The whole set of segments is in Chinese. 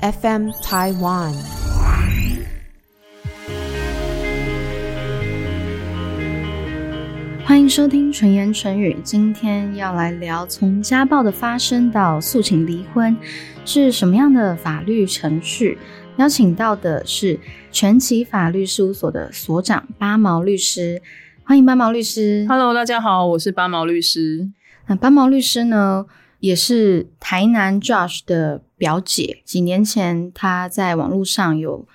FM Taiwan。欢迎收听纯言纯语，今天要来聊从家暴的发生到诉请离婚是什么样的法律程序。邀请到的是全奇法律事务所的所长八毛律师，欢迎八毛律师。Hello，大家好，我是八毛律师。那八毛律师呢，也是台南 Josh 的表姐。几年前，她在网络上有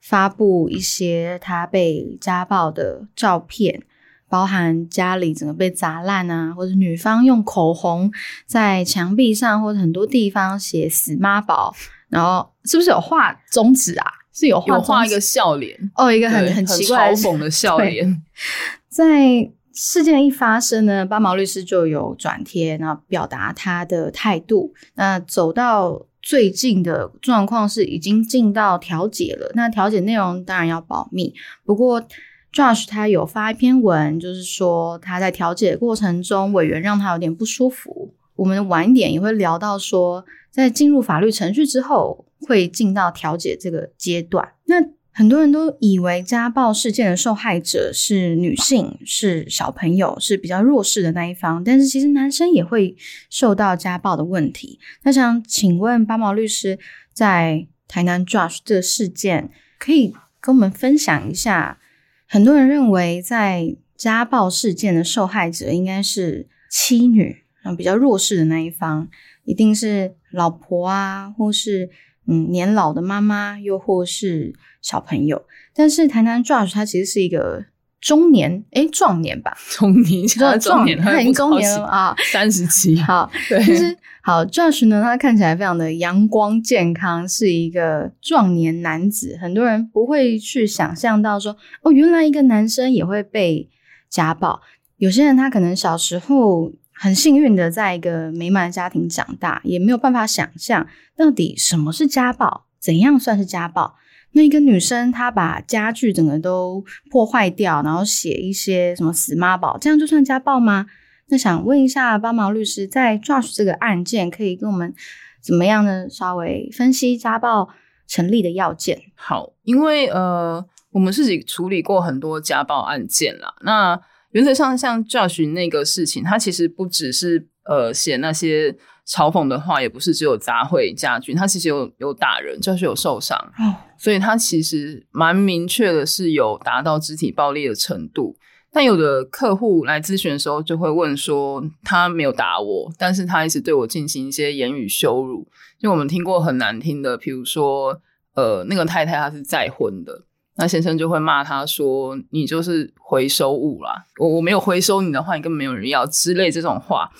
发布一些她被家暴的照片，包含家里整个被砸烂啊，或者女方用口红在墙壁上或者很多地方写“死妈宝”，然后是不是有画中指啊？是有画画一个笑脸，哦，一个很很奇怪嘲讽的笑对脸。在事件一发生呢，八毛律师就有转贴，然后表达他的态度。那走到最近的状况是已经进到调解了，那调解内容当然要保密。不过 Josh 他有发一篇文，就是说他在调解过程中，委员让他有点不舒服。我们晚一点也会聊到说，在进入法律程序之后，会进到调解这个阶段。那很多人都以为家暴事件的受害者是女性，是小朋友，是比较弱势的那一方，但是其实男生也会受到家暴的问题。那想请问八毛律师，在台南 Josh 这个事件，可以跟我们分享一下？很多人认为，在家暴事件的受害者应该是妻女，比较弱势的那一方，一定是老婆啊，或是嗯年老的妈妈，又或是小朋友。但是台南 Josh 他其实是一个中年，诶，壮年吧，中年，现在 中年，他已经中年了啊，三十七。好，对，就是好，Josh 呢，他看起来非常的阳光健康，是一个壮年男子。很多人不会去想象到说，哦，原来一个男生也会被家暴。有些人他可能小时候很幸运的在一个美满的家庭长大，也没有办法想象到底什么是家暴，怎样算是家暴。那一个女生，她把家具整个都破坏掉，然后写一些什么死妈宝，这样就算家暴吗？那想问一下帮忙律师，在 Josh 这个案件，可以跟我们怎么样呢？稍微分析家暴成立的要件。好，因为呃，我们自己处理过很多家暴案件了。那原则上，像 Josh 那个事情，他其实不只是呃写那些嘲讽的话，也不是只有砸毁家具，他其实有有打人，Josh 有受伤。哦，所以他其实蛮明确的是有达到肢体暴力的程度。但有的客户来咨询的时候，就会问说，他没有打我，但是他一直对我进行一些言语羞辱。就我们听过很难听的，比如说，呃，那个太太她是再婚的，那先生就会骂他说：“你就是回收物啦，我我没有回收你的话，你根本没有人要之类这种话。”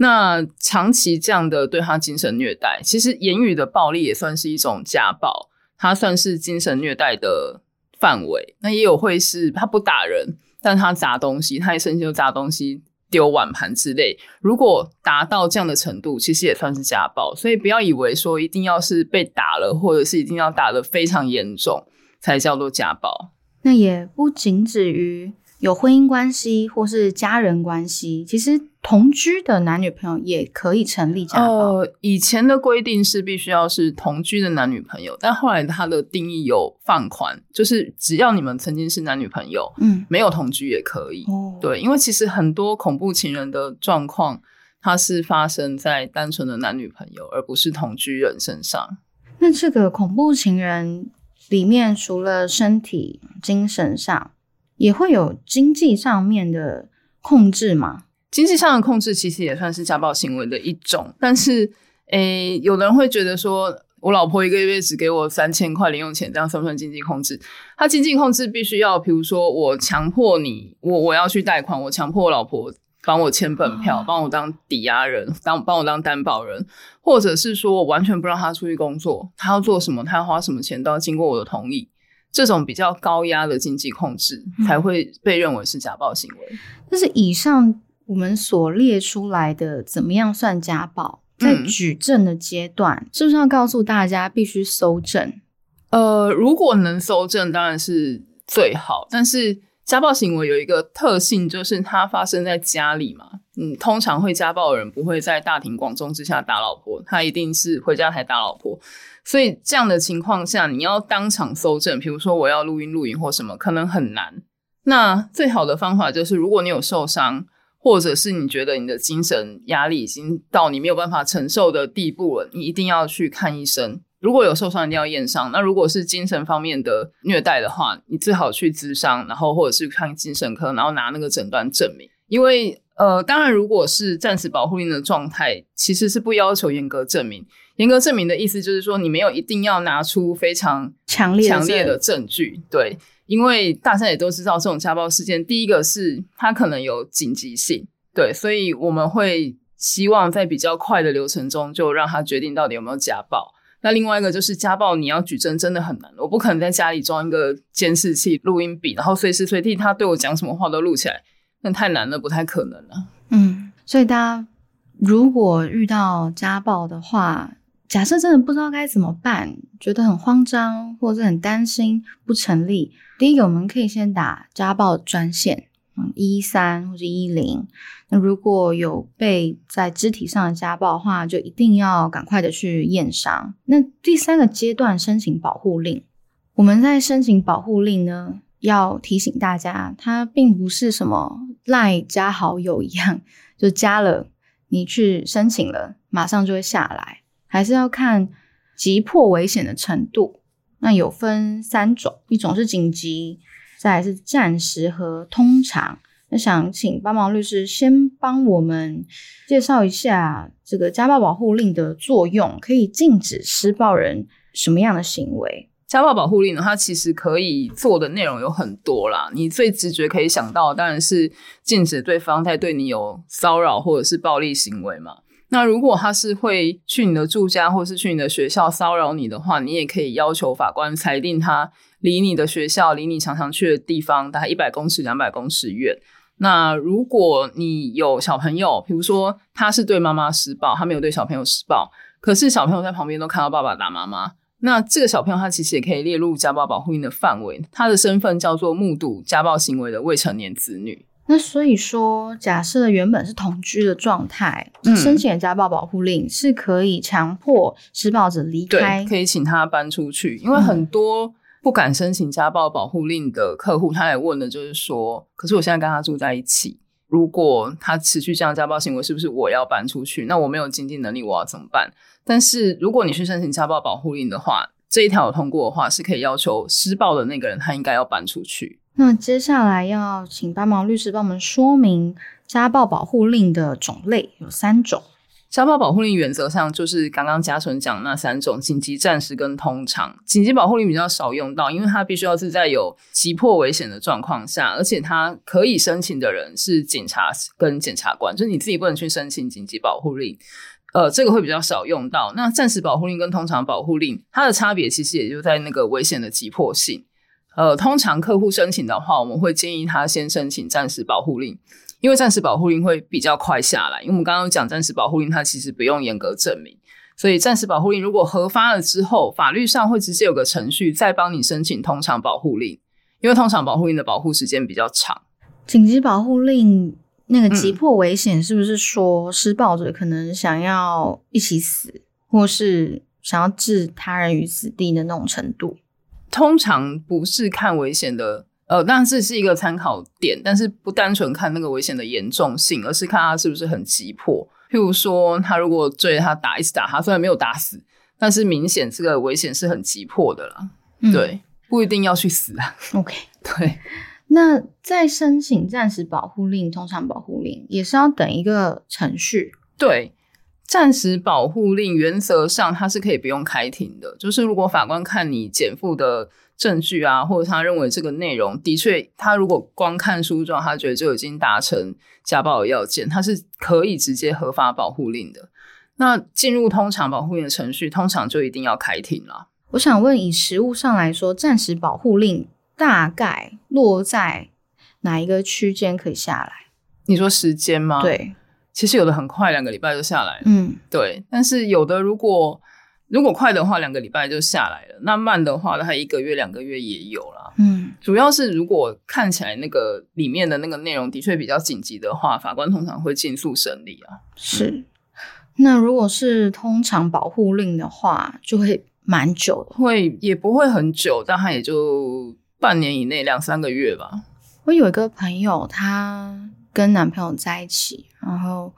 那长期这样的对他精神虐待，其实言语的暴力也算是一种家暴，它算是精神虐待的范围。那也有会是他不打人，但他砸东西，他一生气就砸东西、丢碗盘之类。如果达到这样的程度，其实也算是家暴。所以不要以为说一定要是被打了，或者是一定要打得非常严重才叫做家暴。那也不仅止于有婚姻关系或是家人关系，其实同居的男女朋友也可以成立家暴。呃，以前的规定是必须要是同居的男女朋友，但后来它的定义有放宽，就是只要你们曾经是男女朋友，嗯，没有同居也可以。哦，对，因为其实很多恐怖情人的状况，它是发生在单纯的男女朋友，而不是同居人身上。那这个恐怖情人里面，除了身体、精神上，也会有经济上面的控制吗？经济上的控制其实也算是家暴行为的一种，但是，诶，有的人会觉得说，我老婆一个月只给我三千块零用钱，这样算不算经济控制？他经济控制必须要，比如说我强迫你，我我要去贷款，我强迫我老婆帮我签本票，帮我当抵押人，当帮我当担保人，或者是说我完全不让他出去工作，他要做什么，他要花什么钱都要经过我的同意。这种比较高压的经济控制才会被认为是家暴行为。但是以上我们所列出来的，怎么样算家暴？在嗯举证的阶段，是不是要告诉大家必须搜证？呃，如果能搜证，当然是最好。但是家暴行为有一个特性，就是它发生在家里嘛。嗯，通常会家暴的人不会在大庭广众之下打老婆，他一定是回家才打老婆。所以这样的情况下，你要当场搜证，比如说我要录音录影或什么，可能很难。那最好的方法就是，如果你有受伤，或者是你觉得你的精神压力已经到你没有办法承受的地步了，你一定要去看医生。如果有受伤，一定要验伤。那如果是精神方面的虐待的话，你最好去咨商，然后或者是看精神科，然后拿那个诊断证明。因为呃，当然，如果是暂时保护令的状态，其实是不要求严格证明。严格证明的意思就是说，你没有一定要拿出非常强烈强烈的证据。对，因为大家也都知道，这种家暴事件，第一个是它可能有紧急性，对，所以我们会希望在比较快的流程中，就让他决定到底有没有家暴。那另外一个就是家暴，你要举证真的很难。我不可能在家里装一个监视器、录音笔，然后随时随地他对我讲什么话都录起来，那太难了，不太可能了。嗯，所以大家如果遇到家暴的话，假设真的不知道该怎么办，觉得很慌张或者很担心不成立，第一个我们可以先打家暴专线。一三或者一零，那如果有被在肢体上的家暴的话，就一定要赶快的去验伤。那第三个阶段申请保护令，我们在申请保护令呢，要提醒大家，它并不是什么赖加好友一样，就加了你去申请了，马上就会下来，还是要看急迫危险的程度。那有分三种，一种是紧急。再是暂时和通常，那想请帮忙律师先帮我们介绍一下这个家暴保护令的作用，可以禁止施暴人什么样的行为？家暴保护令呢，它其实可以做的内容有很多啦。你最直觉可以想到，当然是禁止对方在对你有骚扰或者是暴力行为嘛。那如果他是会去你的住家或是去你的学校骚扰你的话，你也可以要求法官裁定他。离你的学校，离你常常去的地方，大概一百公尺、两百公尺远。那如果你有小朋友，比如说他是对妈妈施暴，他没有对小朋友施暴，可是小朋友在旁边都看到爸爸打妈妈，那这个小朋友他其实也可以列入家暴保护令的范围。他的身份叫做目睹家暴行为的未成年子女。那所以说，假设原本是同居的状态，申请家暴保护令是可以强迫施暴者离开，可以请他搬出去，因为很多。不敢申请家暴保护令的客户，他也问的就是说：，可是我现在跟他住在一起，如果他持续这样家暴行为，是不是我要搬出去？那我没有经济能力，我要怎么办？但是如果你去申请家暴保护令的话，这一条通过的话，是可以要求施暴的那个人他应该要搬出去。那接下来要请帮忙律师帮我们说明家暴保护令的种类有三种。家暴保护令原则上就是刚刚嘉纯讲那三种：紧急、暂时跟通常。紧急保护令比较少用到，因为它必须要是在有急迫危险的状况下，而且它可以申请的人是警察跟检察官，就是你自己不能去申请紧急保护令。呃，这个会比较少用到。那暂时保护令跟通常保护令，它的差别其实也就在那个危险的急迫性。呃，通常客户申请的话，我们会建议他先申请暂时保护令。因为暂时保护令会比较快下来，因为我们刚刚讲暂时保护令，它其实不用严格证明，所以暂时保护令如果核发了之后，法律上会直接有个程序再帮你申请通常保护令，因为通常保护令的保护时间比较长。紧急保护令那个急迫危险是不是说施暴者可能想要一起死，或是想要置他人于死地的那种程度？通常不是看危险的。呃，但是是一个参考点，但是不单纯看那个危险的严重性，而是看他是不是很急迫。譬如说，他如果追他打，一直打他，虽然没有打死，但是明显这个危险是很急迫的了。对，不一定要去死啊。OK，对。那在申请暂时保护令、通常保护令，也是要等一个程序。对，暂时保护令原则上它是可以不用开庭的，就是如果法官看你减负的。证据啊，或者他认为这个内容的确，他如果光看书状，他觉得就已经达成家暴的要件，他是可以直接合法保护令的。那进入通常保护令的程序，通常就一定要开庭了。我想问，以实物上来说，暂时保护令大概落在哪一个区间可以下来？你说时间吗？对，其实有的很快，两个礼拜就下来了。嗯，对。但是有的如果如果快的话，两个礼拜就下来了；那慢的话，它一个月、两个月也有啦。嗯，主要是如果看起来那个里面的那个内容的确比较紧急的话，法官通常会尽速审理啊。是。那如果是通常保护令的话，就会蛮久的，会也不会很久，但它也就半年以内，两三个月吧。我有一个朋友，她跟男朋友在一起，然后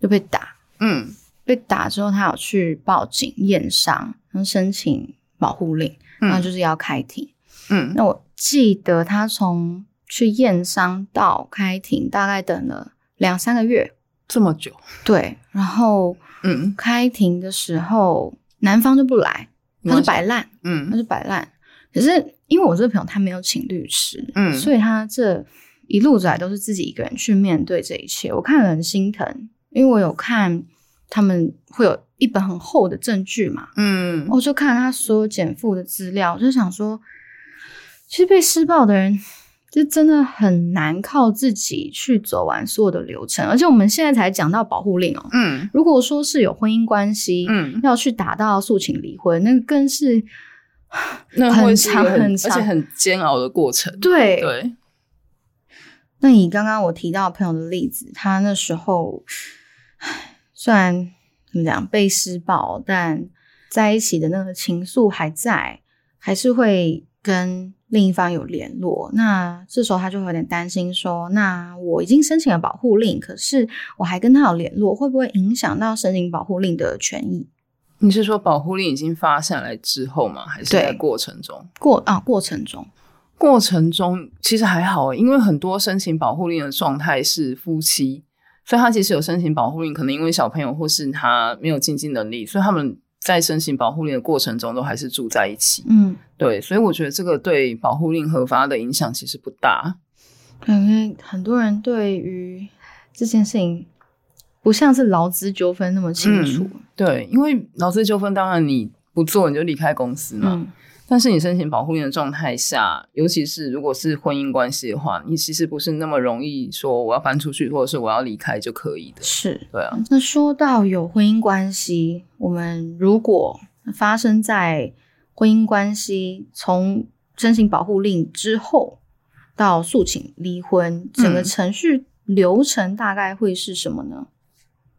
就被打，嗯，被打之后，他有去报警验伤，然后申请保护令，然后就是要开庭。嗯，那我记得他从去验伤到开庭，大概等了两三个月。这么久，对，然后嗯开庭的时候，男方就不来，他就摆烂，他嗯就摆烂。可是因为我这个朋友他没有请律师，嗯所以他这一路走来都是自己一个人去面对这一切。我看了很心疼，因为我有看他们会有一本很厚的证据嘛，嗯，我就看他所有减负的资料，我就想说，其实被施暴的人。就真的很难靠自己去走完所有的流程，而且我们现在才讲到保护令哦。嗯如果说是有婚姻关系，嗯，要去打到诉请离婚，那更是那会长很长而且很煎熬的过程。对。对，那以刚刚我提到朋友的例子，他那时候唉虽然怎么讲被施暴，但在一起的那个情愫还在，还是会跟另一方有联络。那这时候他就会有点担心说，那我已经申请了保护令，可是我还跟他有联络，会不会影响到申请保护令的权益？你是说保护令已经发下来之后吗？还是在对过程中？过啊过程中，过程中其实还好欸，因为很多申请保护令的状态是夫妻，所以他其实有申请保护令，可能因为小朋友或是他没有经济能力，所以他们在申请保护令的过程中都还是住在一起。嗯，对，所以我觉得这个对保护令核发的影响其实不大。对因为很多人对于这件事情不像是劳资纠纷那么清楚。对，因为劳资纠纷，当然你不做你就离开公司嘛。嗯但是你申请保护令的状态下，尤其是如果是婚姻关系的话，你其实不是那么容易说我要搬出去，或者是我要离开就可以的。是。对啊，那说到有婚姻关系，我们如果发生在婚姻关系从申请保护令之后到诉请离婚，整个嗯程序流程大概会是什么呢？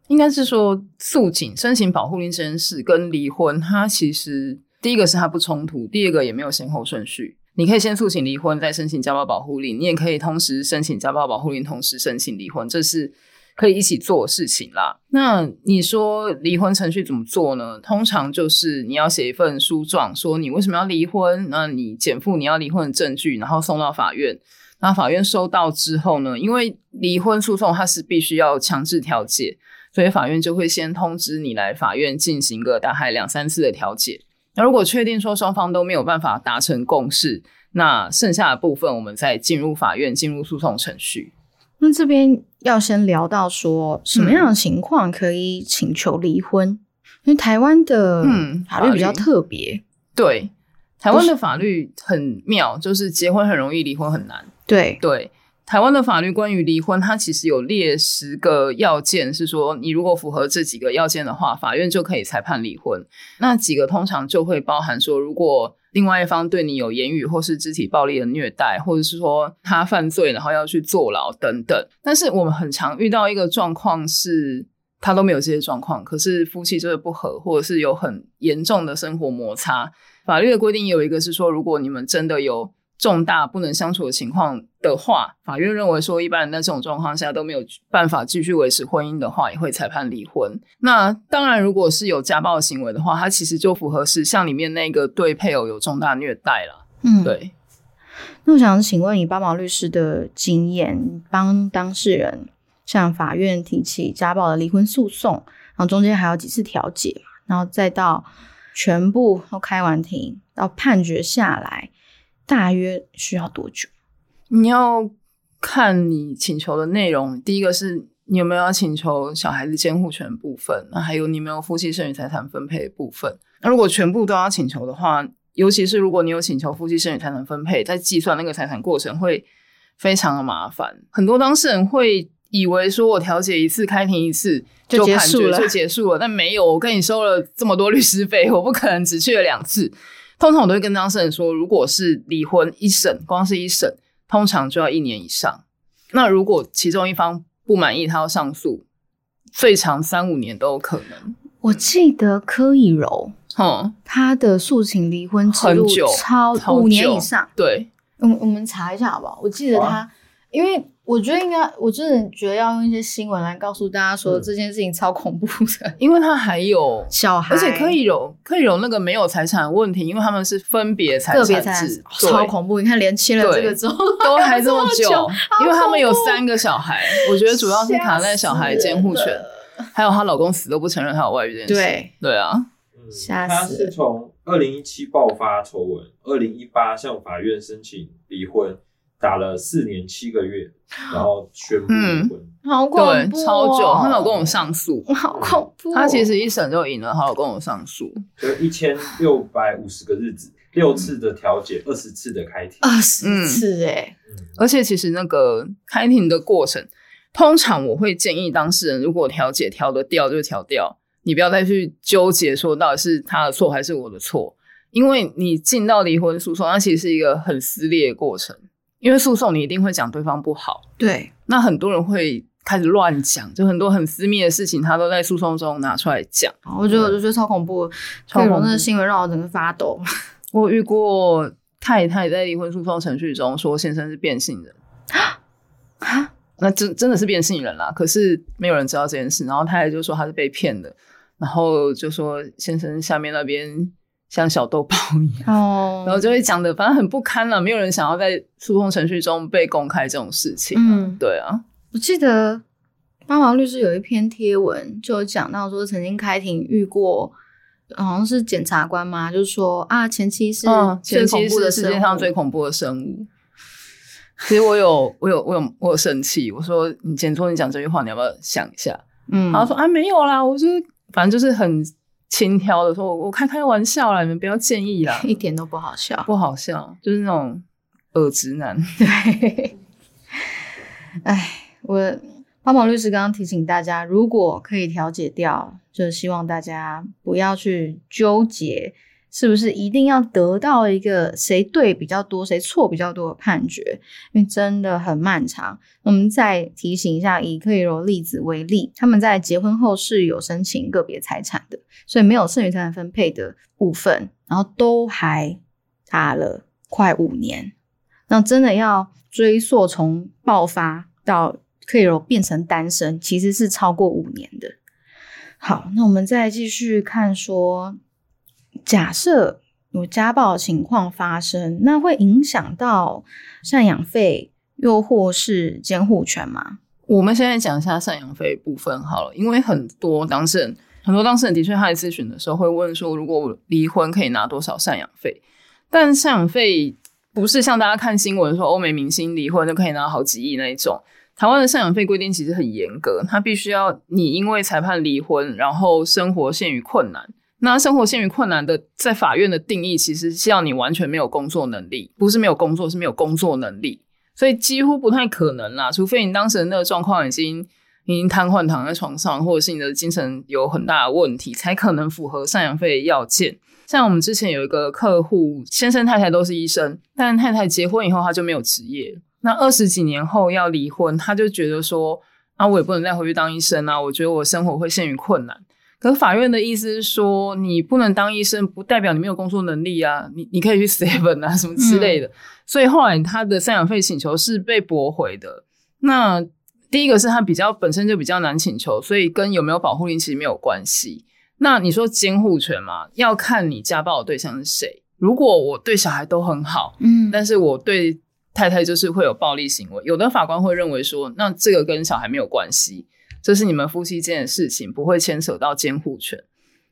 应该是说诉请申请保护令这件事跟离婚，它其实第一个是它不冲突，第二个也没有先后顺序。你可以先诉请离婚，再申请家暴保护令，你也可以同时申请家暴保护令，同时申请离婚，这是可以一起做事情啦。那你说离婚程序怎么做呢？通常就是你要写一份诉状，说你为什么要离婚，那你减负你要离婚的证据，然后送到法院。那法院收到之后呢，因为离婚诉讼它是必须要强制调解，所以法院就会先通知你来法院进行个大概两三次的调解。那如果确定说双方都没有办法达成共识，那剩下的部分我们再进入法院进入诉讼程序。那这边要先聊到说什么样的情况可以请求离婚，因为台湾的嗯法律比较特别，对，台湾的法律很妙，就是结婚很容易，离婚很难。对，对，台湾的法律关于离婚，它其实有列十个要件，是说你如果符合这几个要件的话，法院就可以裁判离婚。那几个通常就会包含说，如果另外一方对你有言语或是肢体暴力的虐待，或者是说他犯罪然后要去坐牢等等。但是我们很常遇到一个状况是。他都没有这些状况，可是夫妻就是不和，或者是有很严重的生活摩擦。法律的规定有一个是说，如果你们真的有重大不能相处的情况的话，法院认为说一般人在这种状况下都没有办法继续维持婚姻的话，也会裁判离婚。那当然，如果是有家暴行为的话，它其实就符合是像里面那个对配偶有重大虐待了。嗯，。对，那我想请问以八毛律师的经验，帮当事人向法院提起家暴的离婚诉讼，然后中间还有几次调解，然后再到全部都开完庭到判决下来，大约需要多久？你要看你请求的内容。第一个是你有没有要请求小孩子监护权部分，那还有你有没有夫妻剩余财产分配的部分。那如果全部都要请求的话，尤其是如果你有请求夫妻剩余财产分配，在计算那个财产过程会非常的麻烦。很多当事人会以为说我调解一次、开庭一次就结束了就结束了，但没有，我跟你收了这么多律师费，我不可能只去了两次。通常我都会跟当事人说，如果是离婚一审，光是一审，通常就要一年以上。那如果其中一方不满意，他要上诉，最长三五年都有可能。我记得柯以柔嗯，她的诉请离婚之路超超五年以上。对，我们我们查一下好不好？我记得他，因为我觉得应该，我真的觉得要用一些新闻来告诉大家说嗯这件事情超恐怖的。因为他还有 小孩，而且可以有可以有那个没有财产问题，因为他们是分别财产制，对超恐怖。你看，连签了这个之后都还这么 久，因为他们有三个小孩，我觉得主要是卡在小孩监护权，还有她老公死都不承认她有外遇这件事。对对啊，嗯吓他死是从二零一七爆发丑闻，二零一八向法院申请离婚，打了四年七个月，然后宣布离婚。好恐怖、，哦，超久，他老跟我上诉，好恐怖、哦。她其实一审就赢了，他老跟我上诉。就一千六百五十个日子，六次的调解，二十次的开庭。二十次哎、嗯而且其实那个开庭的过程，通常我会建议当事人，如果调解调得掉就调掉，你不要再去纠结说到底是他的错还是我的错，因为你进到离婚诉讼，它其实是一个很撕裂的过程，因为诉讼你一定会讲对方不好，对，那很多人会开始乱讲，就很多很私密的事情，他都在诉讼中拿出来讲。我觉得我就觉得超恐怖，超恐怖那个新闻让我整个发抖。我遇过太太在离婚诉讼程序中说先生是变性人。啊，那真真的是变性人啦，可是没有人知道这件事。然后太太就说他是被骗的，然后就说先生下面那边像小豆包一样，哦，然后就会讲的反正很不堪了，没有人想要在诉讼程序中被公开这种事情。嗯，对啊，我记得八毛律师有一篇贴文，就有讲到说曾经开庭遇过，好像是检察官嘛，就是说啊，前妻是前期恐怖的是世界上最恐怖的生物。其实我有，我有，我有，我有生气。我说：“你检说你讲这句话，你要不要想一下？”嗯，然后他说：“啊，没有啦，我就是反正就是很轻佻的说，我我开开玩笑啦，你们不要介意啦。”一点都不好笑。不好笑，就是那种恶直男。对，哎，我花宝律师刚刚提醒大家，如果可以调解掉，就希望大家不要去纠结是不是一定要得到一个谁对比较多、谁错比较多的判决，因为真的很漫长。我们再提醒一下，以柯以柔例子为例，他们在结婚后是有申请个别财产的，所以没有剩余财产分配的部分，然后都还打了快五年。那真的要追溯从爆发到柯以柔变成单身，其实是超过五年的。好，那我们再继续看说，假设有家暴情况发生，那会影响到赡养费又或是监护权吗？我们现在讲一下赡养费部分好了，因为很多当事人，很多当事人的确他在咨询的时候会问说，如果我离婚可以拿多少赡养费？但赡养费不是像大家看新闻说欧美明星离婚就可以拿好几亿那一种。台湾的赡养费规定其实很严格，它必须要你因为裁判离婚，然后生活陷于困难。那生活陷于困难的，在法院的定义其实是要你完全没有工作能力，不是没有工作，是没有工作能力。所以几乎不太可能啦，除非你当时的那个状况已经已经瘫痪躺在床上，或者是你的精神有很大的问题，才可能符合赡养费的要件。像我们之前有一个客户，先生太太都是医生，但太太结婚以后他就没有职业，那二十几年后要离婚，他就觉得说啊，我也不能再回去当医生啊，我觉得我生活会陷于困难。可是法院的意思是说，你不能当医生，不代表你没有工作能力啊，你你可以去 seven 啊什么之类的。所以后来他的赡养费请求是被驳回的。那第一个是他比较本身就比较难请求，所以跟有没有保护令其实没有关系。那你说监护权嘛，要看你家暴的对象是谁。如果我对小孩都很好，嗯但是我对太太就是会有暴力行为，有的法官会认为说，那这个跟小孩没有关系，这是你们夫妻间的事情，不会牵扯到监护权。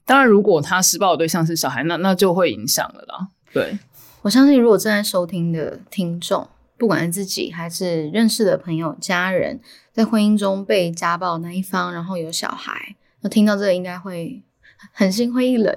当然，如果他施暴的对象是小孩，那那就会影响了啦。对，我相信，如果正在收听的听众，不管是自己还是认识的朋友、家人，在婚姻中被家暴那一方，然后有小孩，那听到这个应该会很心灰意冷，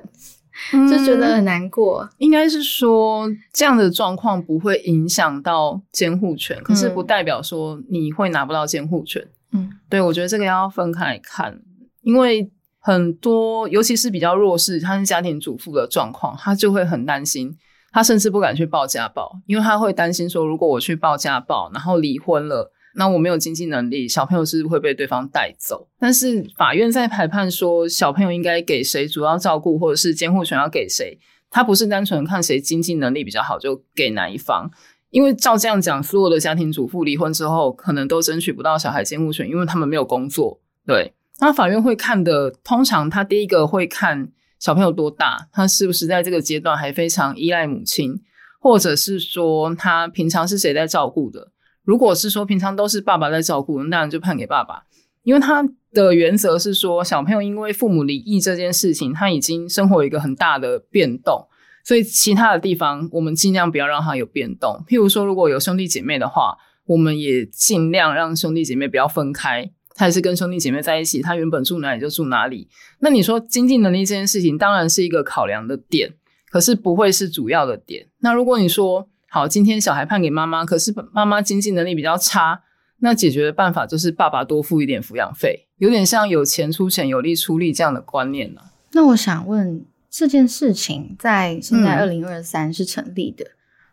就觉得很难过。应该是说这样的状况不会影响到监护权，可是嗯不代表说你会拿不到监护权。嗯，对我觉得这个要分开看，因为很多尤其是比较弱势，他是家庭主妇的状况，他就会很担心，他甚至不敢去报家暴，因为他会担心说，如果我去报家暴，然后离婚了。那我没有经济能力，小朋友是会被对方带走。但是法院在裁判说小朋友应该给谁主要照顾，或者是监护权要给谁，他不是单纯看谁经济能力比较好就给哪一方。因为照这样讲，所有的家庭主妇离婚之后，可能都争取不到小孩监护权，因为他们没有工作。对，那法院会看的，通常他第一个会看小朋友多大，他是不是在这个阶段还非常依赖母亲，或者是说他平常是谁在照顾的。如果是说平常都是爸爸在照顾，那当然就判给爸爸，因为他的原则是说，小朋友因为父母离异这件事情，他已经生活一个很大的变动，所以其他的地方我们尽量不要让他有变动。譬如说，如果有兄弟姐妹的话，我们也尽量让兄弟姐妹不要分开，他也是跟兄弟姐妹在一起，他原本住哪里就住哪里。那你说经济能力这件事情，当然是一个考量的点，可是不会是主要的点。那如果你说，好，今天小孩判给妈妈，可是妈妈经济能力比较差，那解决的办法就是爸爸多付一点抚养费，有点像有钱出钱，有力出力这样的观念呢。那我想问，这件事情在现在二零二三是成立的，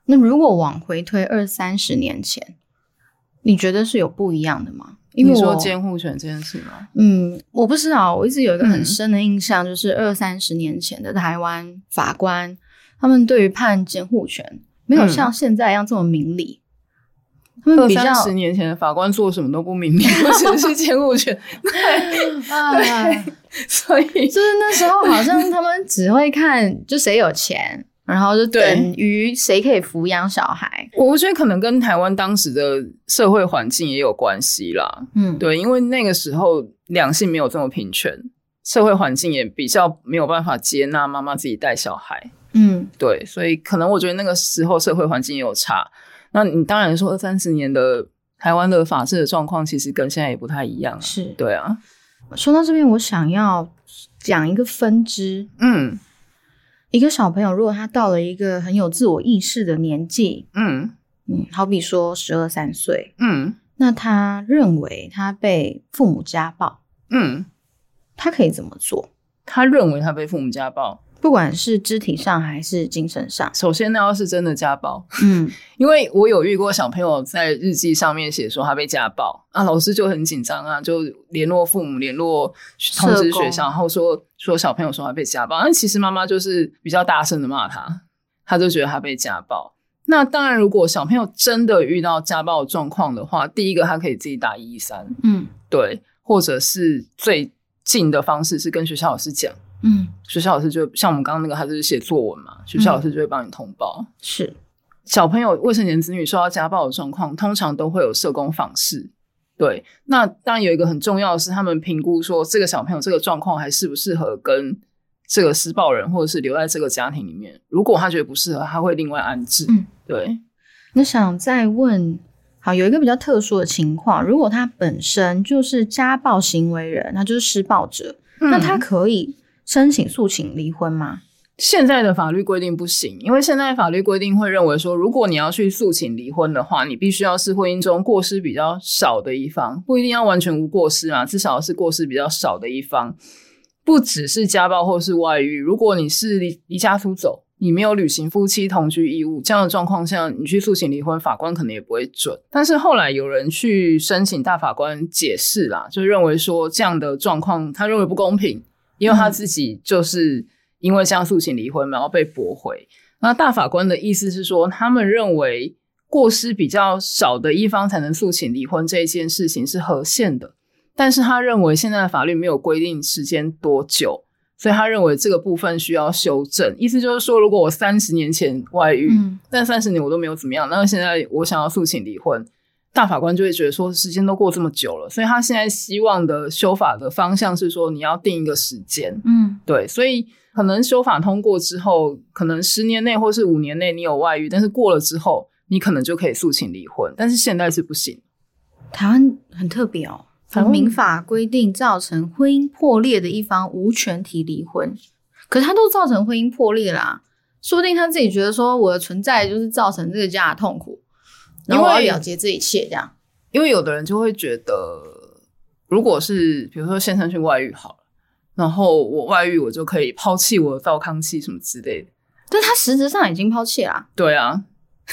那如果往回推二三十年前，你觉得是有不一样的吗？因为说监护权这件事吗？嗯，我不知道，我一直有一个很深的印象，就是二三十年前的台湾法官，他们对于判监护权。没有像现在一样这么明理。二三十年前的法官做什么都不明理，不只是监护权。对，所以就是那时候好像他们只会看就谁有钱，然后就等于谁可以抚养小孩。我觉得可能跟台湾当时的社会环境也有关系啦。嗯，对，因为那个时候两性没有这么平权，社会环境也比较没有办法接纳妈妈自己带小孩。嗯，对，所以可能我觉得那个时候社会环境也有差。那你当然说二三十年的台湾的法治的状况，其实跟现在也不太一样。是对啊。说到这边，我想要讲一个分支。嗯，一个小朋友如果他到了一个很有自我意识的年纪，嗯嗯，好比说十二三岁，嗯，那他认为他被父母家暴，嗯，他可以怎么做？他认为他被父母家暴。不管是肢体上还是精神上，首先那要是真的家暴，嗯，因为我有遇过小朋友在日记上面写说他被家暴啊，老师就很紧张啊，就联络父母，联络通知学校，然后说说小朋友说他被家暴，但其实妈妈就是比较大声的骂他，他就觉得他被家暴。那当然，如果小朋友真的遇到家暴状况的话，第一个他可以自己打一一三，嗯，对，或者是最近的方式是跟学校老师讲。嗯，学校老师就像我们刚刚那个，他就是写作文嘛，学校老师就会帮你通报。是小朋友未成年子女受到家暴的状况，通常都会有社工访视。对，那当然有一个很重要的是，他们评估说这个小朋友这个状况还适不适合跟这个施暴人，或者是留在这个家庭里面。如果他觉得不适合，他会另外安置。嗯，对。那想再问，好，有一个比较特殊的情况，如果他本身就是家暴行为人，那就是施暴者，那他可以。申请诉请离婚吗？现在的法律规定不行，因为现在法律规定会认为说，如果你要去诉请离婚的话，你必须要是婚姻中过失比较少的一方，不一定要完全无过失啊，至少是过失比较少的一方。不只是家暴或是外遇，如果你是离离家出走，你没有履行夫妻同居义务这样的状况下，你去诉请离婚，法官可能也不会准。但是后来有人去申请大法官解释啦，就认为说这样的状况，他认为不公平。因为他自己就是因为这样诉请离婚，然后被驳回。那大法官的意思是说，他们认为过失比较少的一方才能诉请离婚这一件事情是合宪的，但是他认为现在的法律没有规定时间多久，所以他认为这个部分需要修正。意思就是说，如果我三十年前外遇，但三十年我都没有怎么样，那现在我想要诉请离婚。大法官就会觉得说，时间都过这么久了，所以他现在希望的修法的方向是说，你要定一个时间，嗯，对，所以可能修法通过之后，可能十年内或是五年内你有外遇，但是过了之后，你可能就可以诉请离婚，但是现在是不行。台湾很特别哦，民法规定造成婚姻破裂的一方无权提离婚，可是他都造成婚姻破裂啦，说不定他自己觉得说，我的存在就是造成这个家的痛苦。然后我要了结这一切，这样，因为有的人就会觉得，如果是比如说先生去外遇好了，然后我外遇，我就可以抛弃我的糟糠妻什么之类的。但他实质上已经抛弃啦，对啊，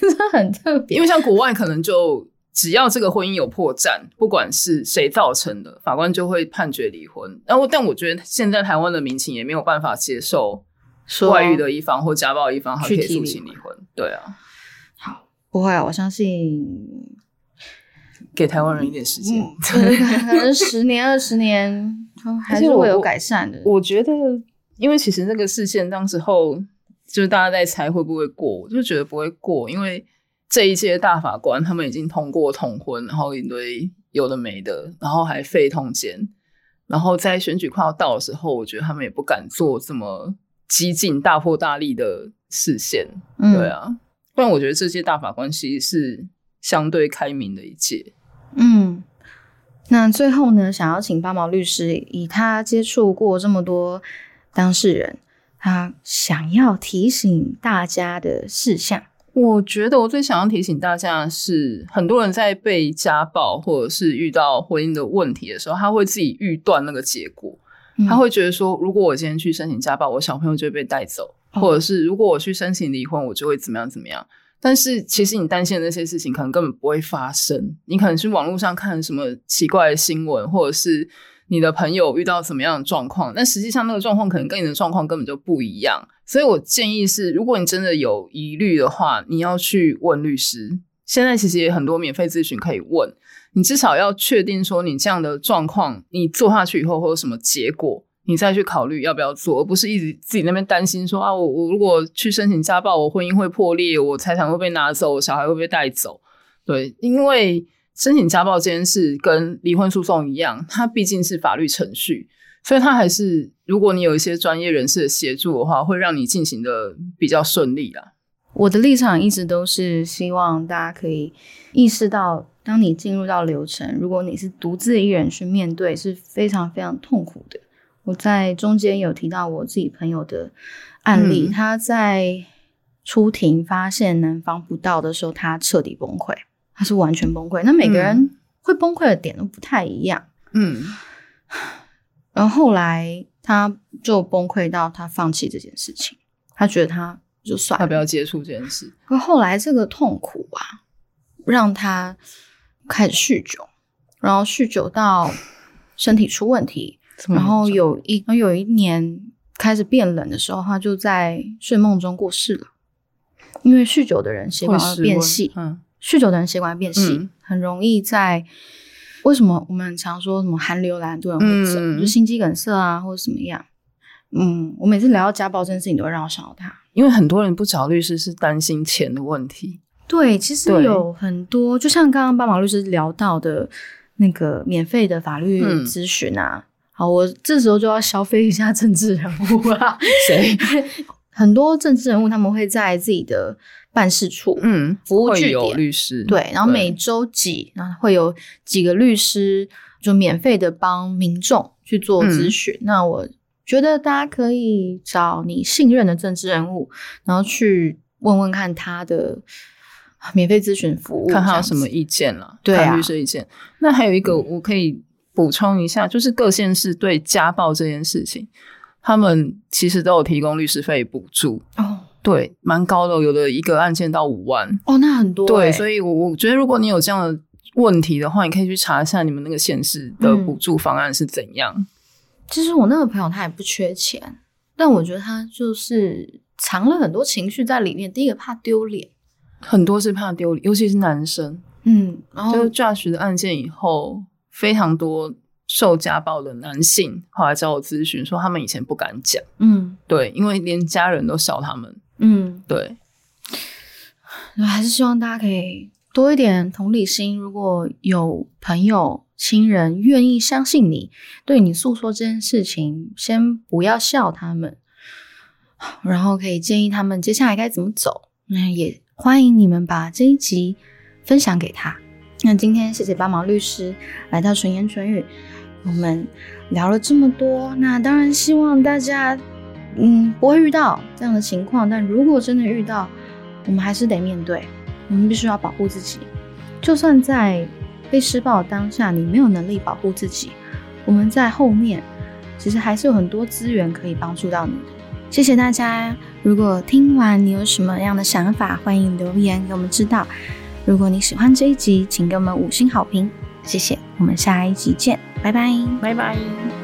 这很特别。因为像国外可能就只要这个婚姻有破绽，不管是谁造成的，法官就会判决离婚。然后，但我觉得现在台湾的民情也没有办法接受说外遇的一方或家暴一方还可以诉请离婚。对啊，好，不会啊，我相信，给台湾人一点时间。可能十年、二十年，嗯还是会有改善的。我觉得，因为其实那个事件当时候就是大家在猜会不会过，我就觉得不会过，因为这一届大法官他们已经通过同婚，然后一堆有的没的，然后还废通奸，然后在选举快要到的时候，我觉得他们也不敢做这么激进、大破大立的视线。嗯对，啊，不然我觉得这届大法官其实是相对开明的一届。嗯。那最后呢，想要请八毛律师，以他接触过这么多当事人，他想要提醒大家的事项。我觉得我最想要提醒大家的是，很多人在被家暴或者是遇到婚姻的问题的时候，他会自己预断那个结果，嗯他会觉得说，如果我今天去申请家暴，我小朋友就会被带走，哦或者是如果我去申请离婚，我就会怎么样怎么样。但是其实你担心的那些事情，可能根本不会发生。你可能去网络上看什么奇怪的新闻，或者是你的朋友遇到什么样的状况，但实际上那个状况可能跟你的状况根本就不一样。所以我建议是，如果你真的有疑虑的话，你要去问律师。现在其实也很多免费咨询可以问，你至少要确定说你这样的状况，你做下去以后会有什么结果，你再去考虑要不要做，而不是一直自己那边担心说啊，我我如果去申请家暴，我婚姻会破裂，我财产会被拿走，我小孩会被带走。对，因为申请家暴这件事跟离婚诉讼一样，它毕竟是法律程序，所以它还是如果你有一些专业人士的协助的话，会让你进行的比较顺利啦。我的立场一直都是希望大家可以意识到，当你进入到流程，如果你是独自一人去面对，是非常非常痛苦的。我在中间有提到我自己朋友的案例，嗯他在出庭发现男方不到的时候，他彻底崩溃，他是完全崩溃。那每个人会崩溃的点都不太一样。嗯 然后后来他就崩溃到他放弃这件事情，他觉得他就算了要不要接触这件事？可后来这个痛苦啊，让他开始酗酒，然后酗酒到身体出问题，然后有一有一年开始变冷的时候，他就在睡梦中过世了。因为酗酒的人血管变细，嗯酗酒的人血管会变细，嗯很容易在为什么我们很常说什么寒流来，很多人会嗯整，就心肌梗塞啊，或者怎么样。嗯，我每次聊到家暴这件事情，都会让我想到他。因为很多人不找律师是担心钱的问题。对，其实有很多，就像刚刚巴马律师聊到的那个免费的法律嗯咨询啊。好，我这时候就要消费一下政治人物啊。谁？很多政治人物他们会在自己的办事处，嗯，服务据点律师。对，然后每周几，然后会有几个律师就免费的帮民众去做咨询。那我觉得大家可以找你信任的政治人物，然后去问问看他的免费咨询服务，看他有什么意见了，对啊看律师意见。那还有一个我可以补充一下，就是各县市对家暴这件事情，他们其实都有提供律师费补助，哦对，蛮高的，有的一个案件到五万。哦，那很多对，欸所以我我觉得如果你有这样的问题的话，你可以去查一下你们那个县市的嗯补助方案是怎样。其实我那个朋友他也不缺钱，但我觉得他就是藏了很多情绪在里面。第一个怕丢脸，很多是怕丢脸，尤其是男生。嗯，然后就是 Josh 的案件以后，非常多受家暴的男性后来找我咨询，说他们以前不敢讲，嗯对，因为连家人都笑他们，嗯，对，还是希望大家可以多一点同理心。如果有朋友、亲人愿意相信你，对你诉说这件事情，先不要笑他们，然后可以建议他们接下来该怎么走。那也欢迎你们把这一集分享给他。那今天，谢谢八毛律师来到纯言纯语。我们聊了这么多，那当然希望大家嗯不会遇到这样的情况。但如果真的遇到，我们还是得面对，我们必须要保护自己。就算在被施暴当下，你没有能力保护自己，我们在后面其实还是有很多资源可以帮助到你的。谢谢大家，如果听完你有什么样的想法，欢迎留言给我们知道。如果你喜欢这一集请给我们五星好评。谢谢我们下一集见拜拜。拜拜。